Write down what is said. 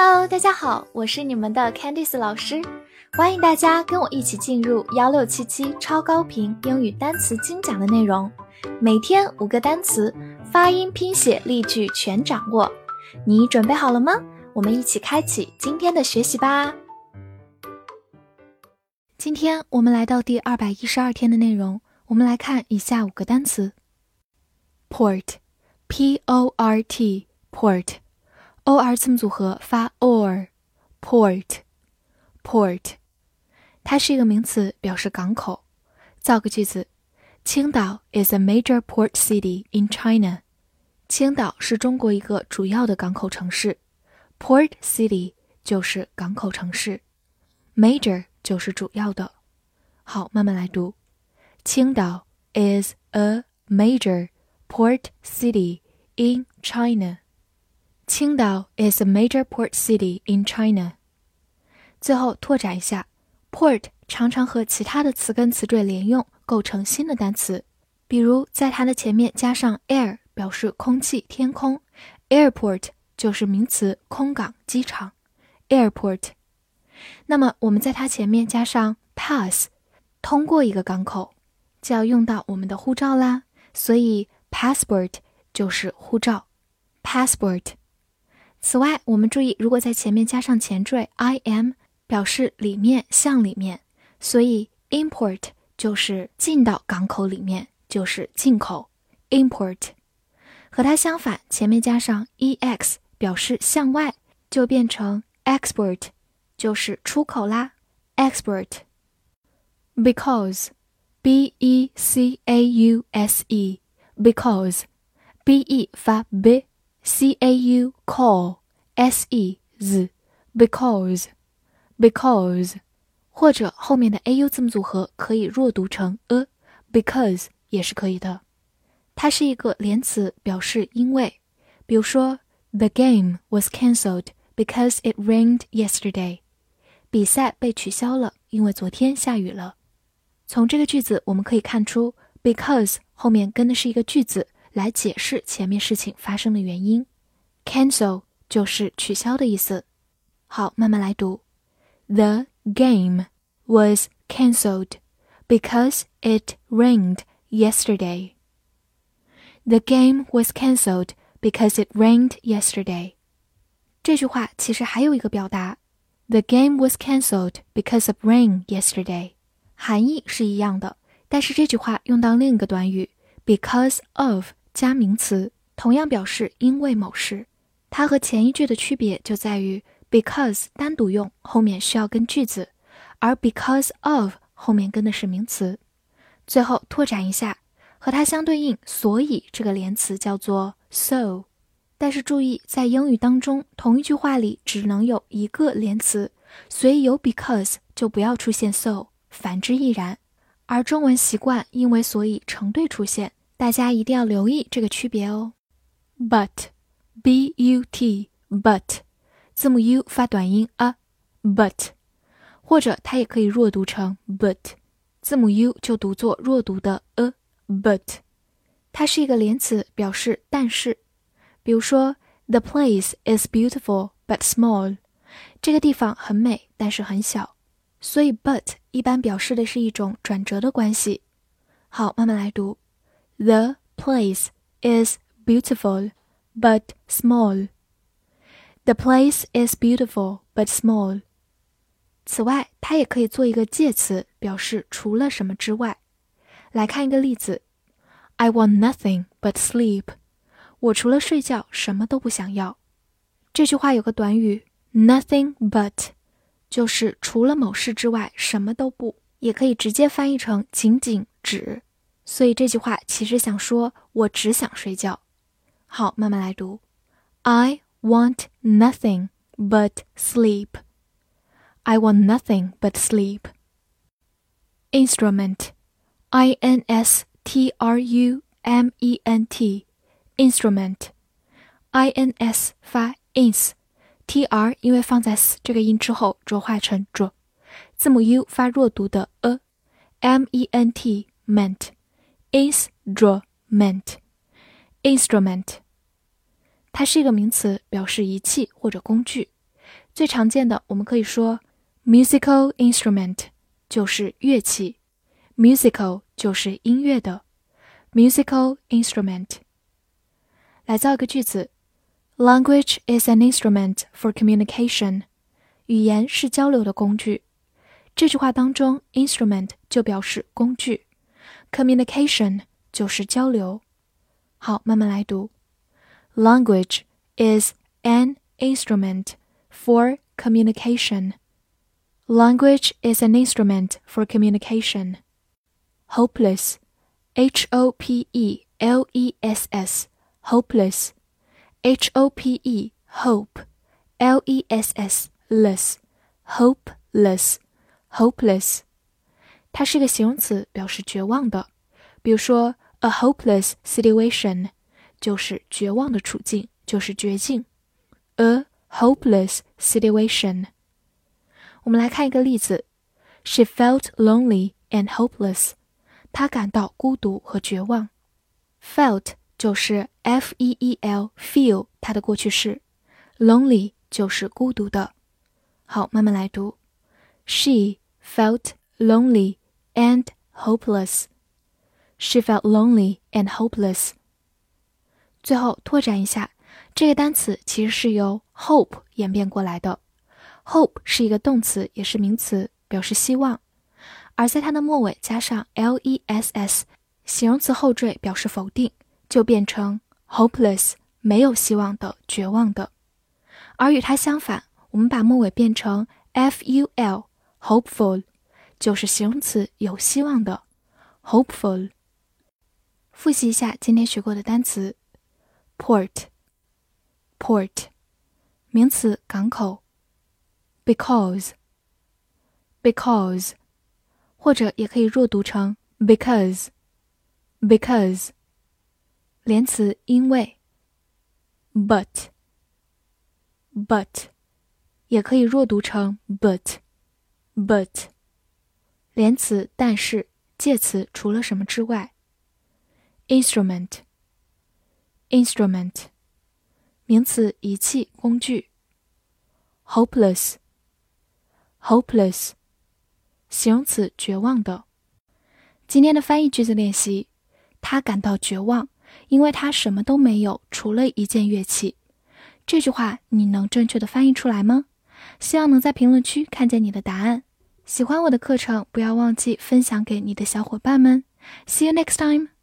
Hello，大家好，我是你们的 Candice 老师，欢迎大家跟我一起进入幺六七七超高频英语单词精讲的内容，每天五个单词，发音、拼写、例句全掌握，你准备好了吗？我们一起开启今天的学习吧。今天我们来到第二百一十二天的内容，我们来看以下五个单词：port，p o r t，port。o r 字母组合发 or，port，port，它是一个名词，表示港口。造个句子：青岛 is a major port city in China。青岛是中国一个主要的港口城市。Port city 就是港口城市，major 就是主要的。好，慢慢来读：青岛 is a major port city in China。 青岛 is a major port city in China。最后拓展一下，port 常常和其他的词根词缀连用，构成新的单词。比如在它的前面加上 air，表示空气、天空，airport 就是名词，空港、机场，airport。那么我们在它前面加上 pass，通过一个港口，就要用到我们的护照啦，所以 passport 就是护照，passport。此外，我们注意，如果在前面加上前缀 i m，表示里面向里面，所以 import 就是进到港口里面，就是进口 import。和它相反，前面加上 e x，表示向外，就变成 export，就是出口啦 export。because b e c a u s e because b e 发 b。c a u call s e z because because 或者后面的 a u 字母组合可以弱读成 a because 也是可以的。它是一个连词，表示因为。比如说，The game was cancelled because it rained yesterday。比赛被取消了，因为昨天下雨了。从这个句子我们可以看出，because 后面跟的是一个句子。 来解释前面事情发生的原因，cancel 就是取消的意思。好，慢慢来读。The game was cancelled because it rained yesterday. The game was cancelled because it rained yesterday. 这句话其实还有一个表达，The game was cancelled because of rain yesterday。含义是一样的，但是这句话用到另一个短语 because of。 加名词同样表示因为某事，它和前一句的区别就在于 because 单独用后面需要跟句子，而 because of 后面跟的是名词。最后拓展一下，和它相对应，所以这个连词叫做 so。但是注意，在英语当中，同一句话里只能有一个连词，所以有 because 就不要出现 so，反之亦然。而中文习惯因为所以成对出现。大家一定要留意这个区别哦。but，b-u-t，but，字母 u 发短音 a，but，或者它也可以弱读成 but，字母 u 就读作弱读的 a，but。它是一个连词，表示但是。比如说，The place is beautiful but small，这个地方很美，但是很小。所以 but 一般表示的是一种转折的关系。好，慢慢来读。The place is beautiful but small. The place is beautiful but small. 此外，它也可以做一个介词，表示除了什么之外。来看一个例子：I want nothing but sleep。我除了睡觉什么都不想要。这句话有个短语 nothing but，就是除了某事之外什么都不，也可以直接翻译成仅仅指。 所以这句话其实想说，我只想睡觉。好，慢慢来读。I want nothing but sleep. I want nothing but sleep. Instrument, I N S T R U M E N T, instrument, I N S 发 ins，T R 因为放在 s 这个音之后浊化成 j，字母 u 发弱读的 a，M E N T ment。 instrument，instrument，它是一个名词，表示仪器或者工具。 最常见的，我们可以说 musical instrument 就是乐器，musical 就是音乐的 musical instrument。来造一个句子：Language is an instrument for communication。语言是交流的工具。这句话当中，instrument 就表示工具 ，communication 就是交流。好，慢慢来读。Language is an instrument for communication. Language is an instrument for communication. Hopeless, H O P E L E S S, hopeless, H O P E, hope, L E S S, less, hopeless, hopeless. 它是一个形容词，表示绝望的。比如说，a hopeless situation 就是绝望的处境，就是绝境。a hopeless situation。我们来看一个例子：She felt lonely and hopeless。她感到孤独和绝望。Felt 就是 f e e l feel 它的过去式，lonely 就是孤独的。好，慢慢来读。She felt lonely and hopeless. She felt lonely and hopeless. 最后拓展一下，这个单词其实是由 hope 演变过来的。hope 是一个动词，也是名词，表示希望。而在它的末尾加上 less，形容词后缀表示否定，就变成 hopeless，没有希望的，绝望的。而与它相反，我们把末尾变成 ful，hopeful，就是形容词，有希望的，hopeful。复习一下今天学过的单词：port，port，名词，港口；because，because，或者也可以弱读成 because，because，连词，因为；but，but。也可以弱读成 but，but，连词但是，介词除了什么之外。instrument，instrument，名词仪器工具。hopeless，hopeless，形容词绝望的。今天的翻译句子练习，他感到绝望，因为他什么都没有，除了一件乐器。这句话你能正确的翻译出来吗？希望能在评论区看见你的答案。喜欢我的课程，不要忘记分享给你的小伙伴们。See you next time.